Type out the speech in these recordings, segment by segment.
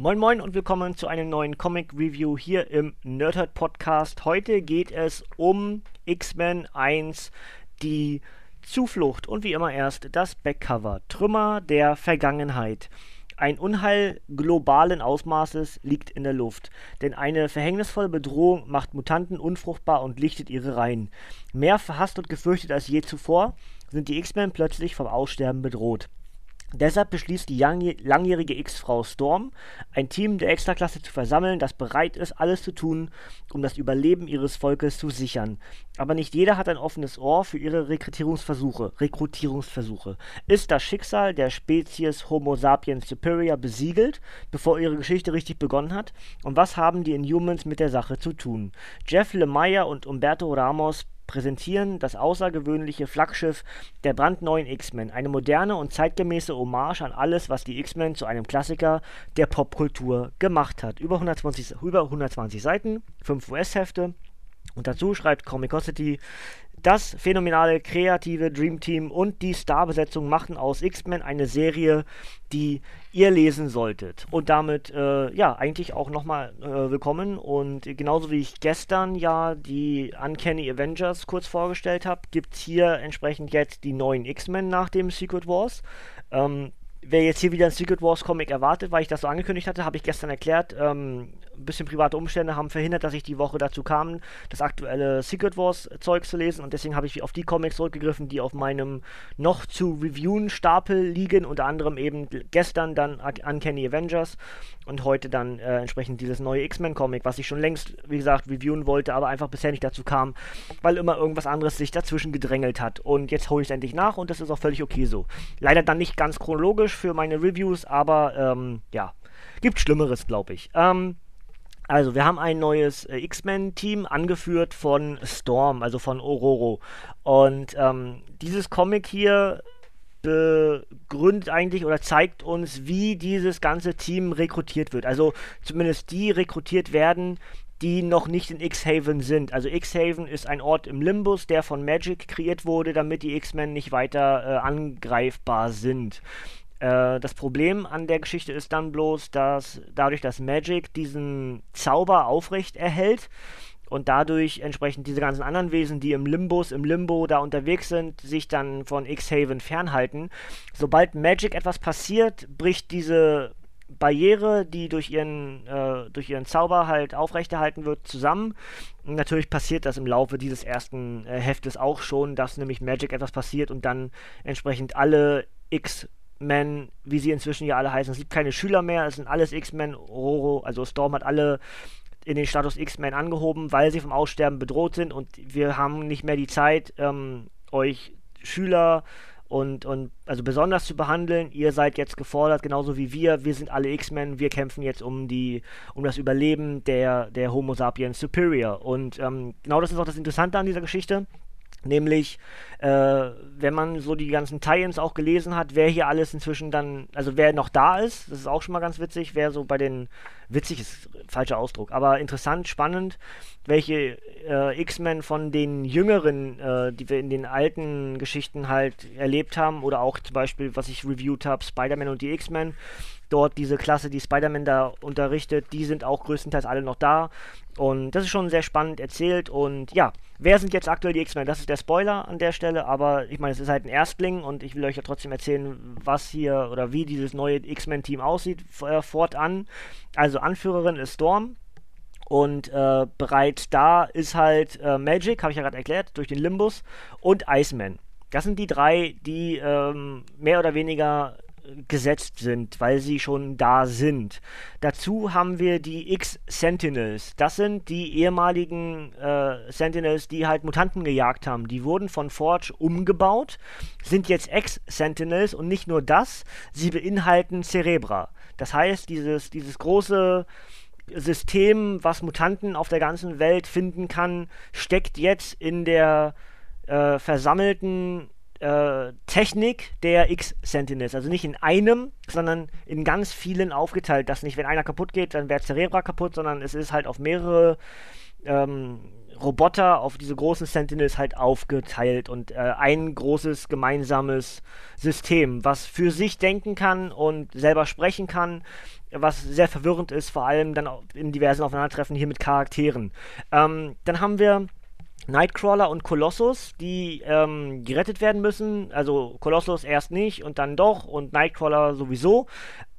Moin Moin und willkommen zu einem neuen Comic Review hier im Nerdhurt Podcast. Heute geht es um X-Men 1, die Zuflucht und wie immer erst das Backcover. Trümmer der Vergangenheit. Ein Unheil globalen Ausmaßes liegt in der Luft, denn eine verhängnisvolle Bedrohung macht Mutanten unfruchtbar und lichtet ihre Reihen. Mehr verhasst und gefürchtet als je zuvor sind die X-Men plötzlich vom Aussterben bedroht. Deshalb beschließt die langjährige X-Frau Storm, ein Team der Extraklasse zu versammeln, das bereit ist, alles zu tun, um das Überleben ihres Volkes zu sichern. Aber nicht jeder hat ein offenes Ohr für ihre Rekrutierungsversuche. Rekrutierungsversuche. Ist das Schicksal der Spezies Homo sapiens superior besiegelt, bevor ihre Geschichte richtig begonnen hat? Und was haben die Inhumans mit der Sache zu tun? Jeff Lemire und Umberto Ramos präsentieren das außergewöhnliche Flaggschiff der brandneuen X-Men, eine moderne und zeitgemäße Hommage an alles, was die X-Men zu einem Klassiker der Popkultur gemacht hat. Über 120, über 120 Seiten, 5 US-Hefte. Und dazu schreibt Comicosity, das phänomenale kreative Dream Team und die Starbesetzung machten aus X-Men eine Serie, die ihr lesen solltet. Und damit, äh, ja, eigentlich auch nochmal äh, willkommen. Und genauso wie ich gestern ja die Uncanny Avengers kurz vorgestellt habe, gibt es hier entsprechend jetzt die neuen X-Men nach dem Secret Wars. Ähm, wer jetzt hier wieder ein Secret Wars Comic erwartet, weil ich das so angekündigt hatte, habe ich gestern erklärt. Ähm, ein bisschen private Umstände haben verhindert, dass ich die Woche dazu kam, das aktuelle Secret Wars Zeug zu lesen und deswegen habe ich auf die Comics zurückgegriffen, die auf meinem noch zu reviewen Stapel liegen, unter anderem eben gestern dann Uncanny Avengers und heute dann äh, entsprechend dieses neue X-Men Comic, was ich schon längst, wie gesagt, reviewen wollte, aber einfach bisher nicht dazu kam, weil immer irgendwas anderes sich dazwischen gedrängelt hat und jetzt hole ich es endlich nach und das ist auch völlig okay so. Leider dann nicht ganz chronologisch für meine Reviews, aber ähm, ja, gibt Schlimmeres, glaube ich. Ähm, also, wir haben ein neues äh, X-Men-Team, angeführt von Storm, also von Ororo. Und ähm, dieses Comic hier begründet eigentlich oder zeigt uns, wie dieses ganze Team rekrutiert wird. Also zumindest die rekrutiert werden, die noch nicht in X-Haven sind. Also X-Haven ist ein Ort im Limbus, der von Magic kreiert wurde, damit die X-Men nicht weiter äh, angreifbar sind. Äh, das Problem an der Geschichte ist dann bloß, dass dadurch, dass Magic diesen Zauber aufrecht erhält und dadurch entsprechend diese ganzen anderen Wesen, die im Limbus, im Limbo da unterwegs sind, sich dann von X-Haven fernhalten. Sobald Magic etwas passiert, bricht diese Barriere, die durch ihren, äh, durch ihren Zauber halt aufrechterhalten wird, zusammen. Und natürlich passiert das im Laufe dieses ersten äh, Heftes auch schon, dass nämlich Magic etwas passiert und dann entsprechend alle X Men, wie sie inzwischen ja alle heißen. Es gibt keine Schüler mehr, es sind alles X-Men. Roro, also Storm hat alle in den Status X-Men angehoben, weil sie vom Aussterben bedroht sind und wir haben nicht mehr die Zeit, ähm, euch Schüler und, und also besonders zu behandeln. Ihr seid jetzt gefordert, genauso wie wir. Wir sind alle X-Men. Wir kämpfen jetzt um die, um das Überleben der, der Homo sapiens Superior. Und ähm, genau das ist auch das Interessante an dieser Geschichte. Nämlich, äh, wenn man so die ganzen Tie-Ins auch gelesen hat, wer hier alles inzwischen dann, also wer noch da ist, das ist auch schon mal ganz witzig, wer so bei den, witzig ist falscher Ausdruck, aber interessant, spannend, welche äh, X-Men von den jüngeren, äh, die wir in den alten Geschichten halt erlebt haben, oder auch zum Beispiel, was ich reviewed habe, Spider-Man und die X-Men, dort diese Klasse, die Spider-Man da unterrichtet, die sind auch größtenteils alle noch da. Und das ist schon sehr spannend erzählt. Und ja, wer sind jetzt aktuell die X-Men? Das ist der Spoiler an der Stelle, aber ich meine, es ist halt ein Erstling und ich will euch ja trotzdem erzählen, was hier oder wie dieses neue X-Men-Team aussieht äh, fortan. Also Anführerin ist Storm. Und äh, bereits da ist halt äh, Magic, habe ich ja gerade erklärt, durch den Limbus und Iceman. Das sind die drei, die ähm, mehr oder weniger gesetzt sind, weil sie schon da sind. Dazu haben wir die X-Sentinels. Das sind die ehemaligen äh, Sentinels, die halt Mutanten gejagt haben. Die wurden von Forge umgebaut, sind jetzt X-Sentinels und nicht nur das, sie beinhalten Cerebra. Das heißt, dieses, dieses große System, was Mutanten auf der ganzen Welt finden kann, steckt jetzt in der äh, versammelten äh, Technik der X-Sentinels. Also nicht in einem, sondern in ganz vielen aufgeteilt. Dass nicht, wenn einer kaputt geht, dann wäre Cerebra kaputt, sondern es ist halt auf mehrere ähm, Roboter, auf diese großen Sentinels halt aufgeteilt und äh, ein großes gemeinsames System, was für sich denken kann und selber sprechen kann, was sehr verwirrend ist, vor allem dann in diversen Aufeinandertreffen hier mit Charakteren. Ähm, dann haben wir Nightcrawler und Colossus, die ähm, gerettet werden müssen. Also Colossus erst nicht und dann doch und Nightcrawler sowieso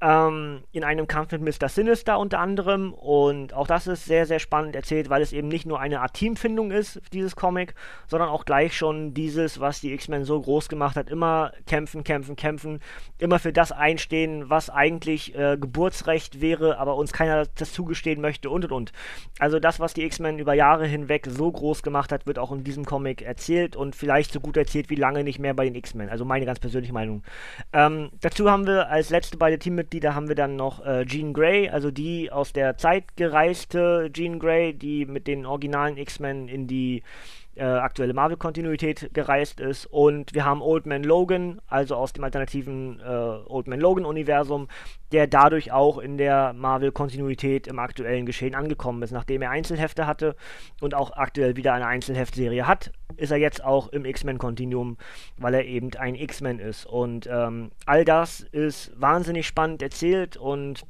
ähm, in einem Kampf mit Mr. Sinister unter anderem. Und auch das ist sehr, sehr spannend erzählt, weil es eben nicht nur eine Art Teamfindung ist, dieses Comic, sondern auch gleich schon dieses, was die X-Men so groß gemacht hat. Immer kämpfen, kämpfen, kämpfen. Immer für das einstehen, was eigentlich äh, Geburtsrecht wäre, aber uns keiner das zugestehen möchte und und und. Also das, was die X-Men über Jahre hinweg so groß gemacht hat, wird auch in diesem Comic erzählt und vielleicht so gut erzählt wie lange nicht mehr bei den X-Men. Also meine ganz persönliche Meinung. Ähm, dazu haben wir als letzte beide Teammitglieder Mitglieder haben wir dann noch äh, Jean Grey, also die aus der Zeit gereiste Jean Grey, die mit den originalen X-Men in die äh, aktuelle Marvel-Kontinuität gereist ist. Und wir haben Old Man Logan, also aus dem alternativen äh, Old Man Logan-Universum, der dadurch auch in der Marvel-Kontinuität im aktuellen Geschehen angekommen ist. Nachdem er Einzelhefte hatte und auch aktuell wieder eine Einzelheftserie hat, ist er jetzt auch im X-Men-Kontinuum, weil er eben ein X-Men ist. Und ähm, all das ist wahnsinnig spannend erzählt und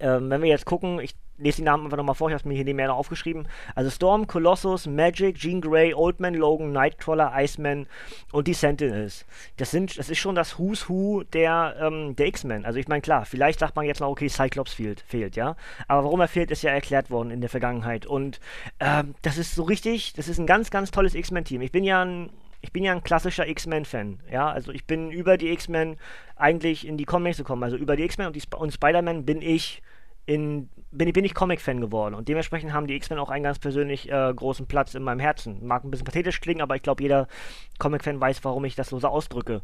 ähm, wenn wir jetzt gucken, ich lese die Namen einfach nochmal vor, ich habe mir hier nebenher noch aufgeschrieben. Also Storm, Colossus, Magic, Jean Grey, Oldman Logan, Nightcrawler, Iceman und die Sentinels. Das sind, das ist schon das Who's Who der, ähm, der X-Men. Also ich meine, klar, vielleicht sagt man jetzt noch, okay, Cyclops fehlt, fehlt, ja. Aber warum er fehlt, ist ja erklärt worden in der Vergangenheit. Und ähm, das ist so richtig, das ist ein ganz, ganz tolles X-Men-Team. Ich bin ja ein ich bin ja ein klassischer X-Men-Fan. Ja, also ich bin über die X-Men eigentlich in die Comics gekommen. Also über die X-Men und, Sp und Spider-Man bin ich in, bin, bin ich Comic-Fan geworden und dementsprechend haben die X-Men auch einen ganz persönlich äh, großen Platz in meinem Herzen. Mag ein bisschen pathetisch klingen, aber ich glaube, jeder Comic-Fan weiß, warum ich das so, so ausdrücke.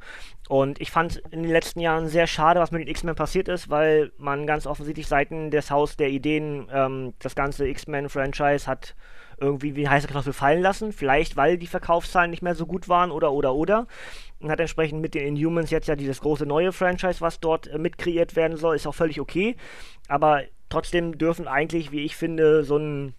Und ich fand in den letzten Jahren sehr schade, was mit den X-Men passiert ist, weil man ganz offensichtlich Seiten des Haus der Ideen ähm, das ganze X-Men-Franchise hat irgendwie wie heiße Kartoffel fallen lassen. Vielleicht, weil die Verkaufszahlen nicht mehr so gut waren oder, oder, oder. Und hat entsprechend mit den Inhumans jetzt ja dieses große neue Franchise, was dort äh, mitkreiert werden soll, ist auch völlig okay. Aber trotzdem dürfen eigentlich, wie ich finde, so ein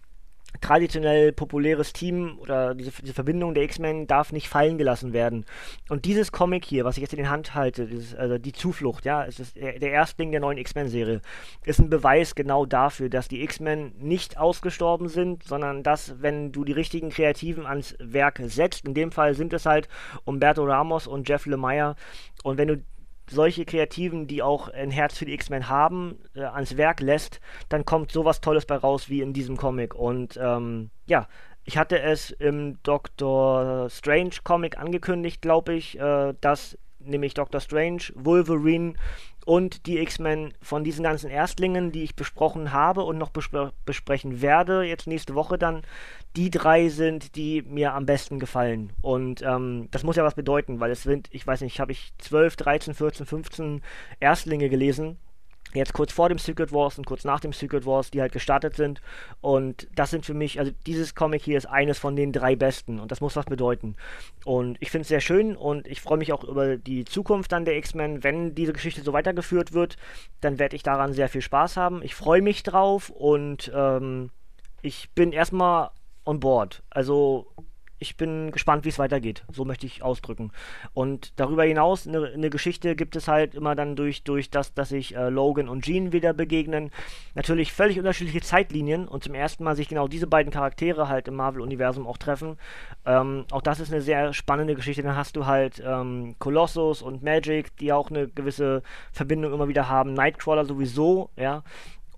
traditionell populäres Team oder diese, diese Verbindung der X-Men darf nicht fallen gelassen werden. Und dieses Comic hier, was ich jetzt in den Hand halte, dieses, also die Zuflucht, ja, es ist der, der Erstling der neuen X-Men-Serie, ist ein Beweis genau dafür, dass die X-Men nicht ausgestorben sind, sondern dass, wenn du die richtigen Kreativen ans Werk setzt, in dem Fall sind es halt Umberto Ramos und Jeff Lemire, und wenn du solche Kreativen, die auch ein Herz für die X-Men haben, äh, ans Werk lässt, dann kommt sowas Tolles bei raus wie in diesem Comic. Und ähm, ja, ich hatte es im Doctor Strange Comic angekündigt, glaube ich, äh, dass nämlich Doctor Strange, Wolverine und die X-Men von diesen ganzen Erstlingen, die ich besprochen habe und noch bespre besprechen werde, jetzt nächste Woche dann, die drei sind, die mir am besten gefallen. Und ähm, das muss ja was bedeuten, weil es sind, ich weiß nicht, habe ich 12, 13, 14, 15 Erstlinge gelesen jetzt kurz vor dem Secret Wars und kurz nach dem Secret Wars, die halt gestartet sind. Und das sind für mich, also dieses Comic hier ist eines von den drei besten und das muss was bedeuten. Und ich finde es sehr schön und ich freue mich auch über die Zukunft dann der X-Men. Wenn diese Geschichte so weitergeführt wird, dann werde ich daran sehr viel Spaß haben. Ich freue mich drauf und ähm, ich bin erstmal on board. Also ich bin gespannt, wie es weitergeht. So möchte ich ausdrücken. Und darüber hinaus, eine, eine Geschichte gibt es halt immer dann durch, durch das, dass sich äh, Logan und Jean wieder begegnen. Natürlich völlig unterschiedliche Zeitlinien und zum ersten Mal sich genau diese beiden Charaktere halt im Marvel-Universum auch treffen. Ähm, auch das ist eine sehr spannende Geschichte. Dann hast du halt ähm, Colossus und Magic, die auch eine gewisse Verbindung immer wieder haben. Nightcrawler sowieso, ja.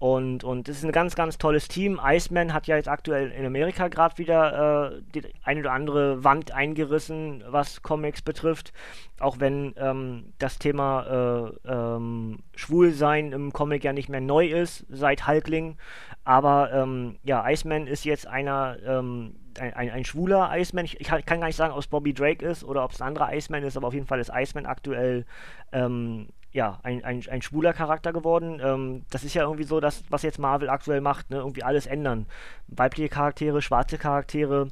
Und, und das ist ein ganz, ganz tolles Team. Iceman hat ja jetzt aktuell in Amerika gerade wieder äh, die eine oder andere Wand eingerissen, was Comics betrifft. Auch wenn ähm, das Thema äh, ähm, Schwulsein im Comic ja nicht mehr neu ist seit Hulkling. Aber ähm, ja, Iceman ist jetzt einer, ähm, ein, ein, ein, schwuler Iceman. Ich, ich, kann gar nicht sagen, ob es Bobby Drake ist oder ob es ein anderer Iceman ist, aber auf jeden Fall ist Iceman aktuell ähm, ja, ein, ein, ein schwuler Charakter geworden. Ähm, das ist ja irgendwie so, das, was jetzt Marvel aktuell macht, ne? irgendwie alles ändern. Weibliche Charaktere, schwarze Charaktere,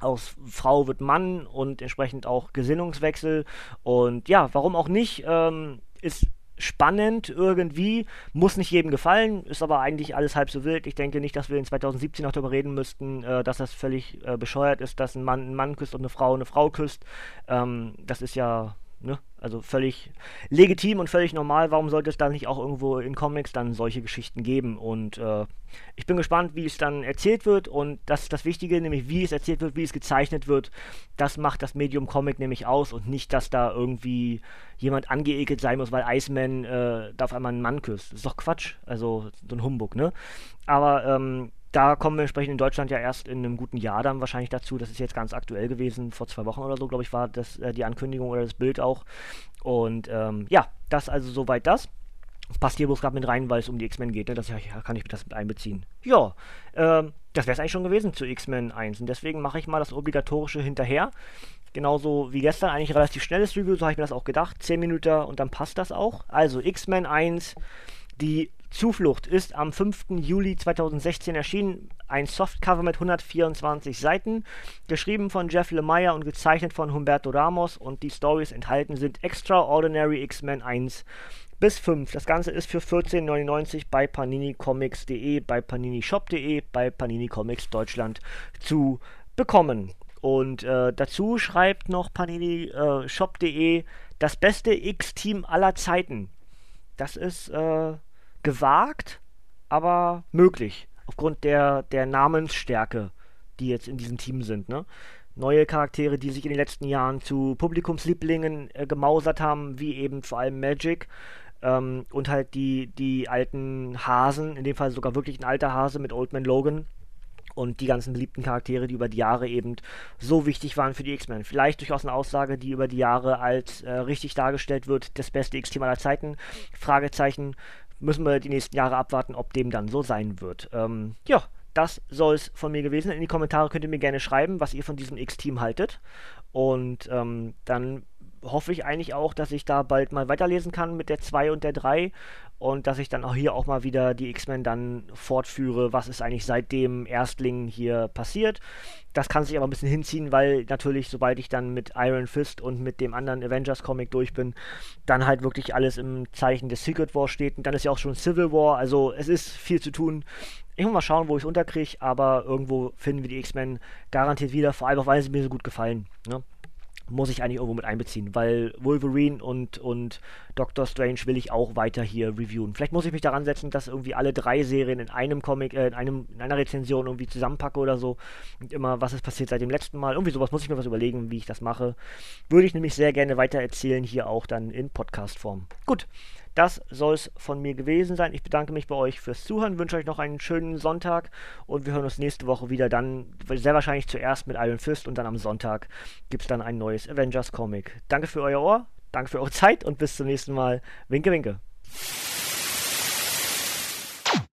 aus Frau wird Mann und entsprechend auch Gesinnungswechsel. Und ja, warum auch nicht? Ähm, ist spannend irgendwie, muss nicht jedem gefallen, ist aber eigentlich alles halb so wild. Ich denke nicht, dass wir in 2017 noch darüber reden müssten, äh, dass das völlig äh, bescheuert ist, dass ein Mann einen Mann küsst und eine Frau eine Frau küsst. Ähm, das ist ja Ne? Also völlig legitim und völlig normal. Warum sollte es da nicht auch irgendwo in Comics dann solche Geschichten geben? Und äh, ich bin gespannt, wie es dann erzählt wird. Und das ist das Wichtige, nämlich wie es erzählt wird, wie es gezeichnet wird. Das macht das Medium Comic nämlich aus und nicht, dass da irgendwie jemand angeekelt sein muss, weil Iceman äh, da auf einmal einen Mann küsst. Das ist doch Quatsch. Also so ein Humbug, ne? Aber ähm, da kommen wir entsprechend in Deutschland ja erst in einem guten Jahr dann wahrscheinlich dazu. Das ist jetzt ganz aktuell gewesen. Vor zwei Wochen oder so, glaube ich, war das äh, die Ankündigung oder das Bild auch. Und ähm, ja, das also soweit das. Passt hier bloß gerade mit rein, weil es um die X-Men geht. Ne? Das ja, kann ich das mit einbeziehen. Ja, ähm, das wäre es eigentlich schon gewesen zu X-Men 1. Und deswegen mache ich mal das obligatorische hinterher. Genauso wie gestern, eigentlich relativ schnelles Review, so habe ich mir das auch gedacht. 10 Minuten und dann passt das auch. Also X-Men 1, die Zuflucht ist am 5. Juli 2016 erschienen. Ein Softcover mit 124 Seiten, geschrieben von Jeff Lemire und gezeichnet von Humberto Ramos. Und die Stories enthalten sind Extraordinary X-Men 1 bis 5. Das Ganze ist für 14,99 bei paninicomics.de, bei paninishop.de, bei Panini Comics Deutschland zu bekommen. Und äh, dazu schreibt noch paninishop.de das beste X-Team aller Zeiten. Das ist äh, gewagt, aber möglich. Aufgrund der, der Namensstärke, die jetzt in diesem Team sind. Ne? Neue Charaktere, die sich in den letzten Jahren zu Publikumslieblingen äh, gemausert haben, wie eben vor allem Magic. Ähm, und halt die, die alten Hasen, in dem Fall sogar wirklich ein alter Hase mit Old Man Logan, und die ganzen beliebten Charaktere, die über die Jahre eben so wichtig waren für die X-Men. Vielleicht durchaus eine Aussage, die über die Jahre als äh, richtig dargestellt wird, das beste X-Team aller Zeiten. Fragezeichen müssen wir die nächsten Jahre abwarten, ob dem dann so sein wird. Ähm, ja, das soll es von mir gewesen. In die Kommentare könnt ihr mir gerne schreiben, was ihr von diesem X-Team haltet. Und ähm, dann hoffe ich eigentlich auch, dass ich da bald mal weiterlesen kann mit der 2 und der 3 und dass ich dann auch hier auch mal wieder die X-Men dann fortführe, was ist eigentlich seit dem Erstling hier passiert. Das kann sich aber ein bisschen hinziehen, weil natürlich, sobald ich dann mit Iron Fist und mit dem anderen Avengers-Comic durch bin, dann halt wirklich alles im Zeichen des Secret War steht. Und dann ist ja auch schon Civil War, also es ist viel zu tun. Ich muss mal schauen, wo ich es unterkriege, aber irgendwo finden wir die X-Men garantiert wieder, vor allem auch, weil sie mir so gut gefallen. Ne? Muss ich eigentlich irgendwo mit einbeziehen, weil Wolverine und, und Doctor Strange will ich auch weiter hier reviewen. Vielleicht muss ich mich daran setzen, dass irgendwie alle drei Serien in einem Comic, äh, in, einem, in einer Rezension irgendwie zusammenpacke oder so. Und immer, was ist passiert seit dem letzten Mal. Irgendwie sowas muss ich mir was überlegen, wie ich das mache. Würde ich nämlich sehr gerne weiter erzählen, hier auch dann in Podcast-Form. Gut, das soll es von mir gewesen sein. Ich bedanke mich bei euch fürs Zuhören, wünsche euch noch einen schönen Sonntag und wir hören uns nächste Woche wieder dann, sehr wahrscheinlich zuerst mit Iron Fist und dann am Sonntag gibt es dann ein neues Avengers Comic. Danke für euer Ohr, danke für eure Zeit und bis zum nächsten Mal. Winke, winke.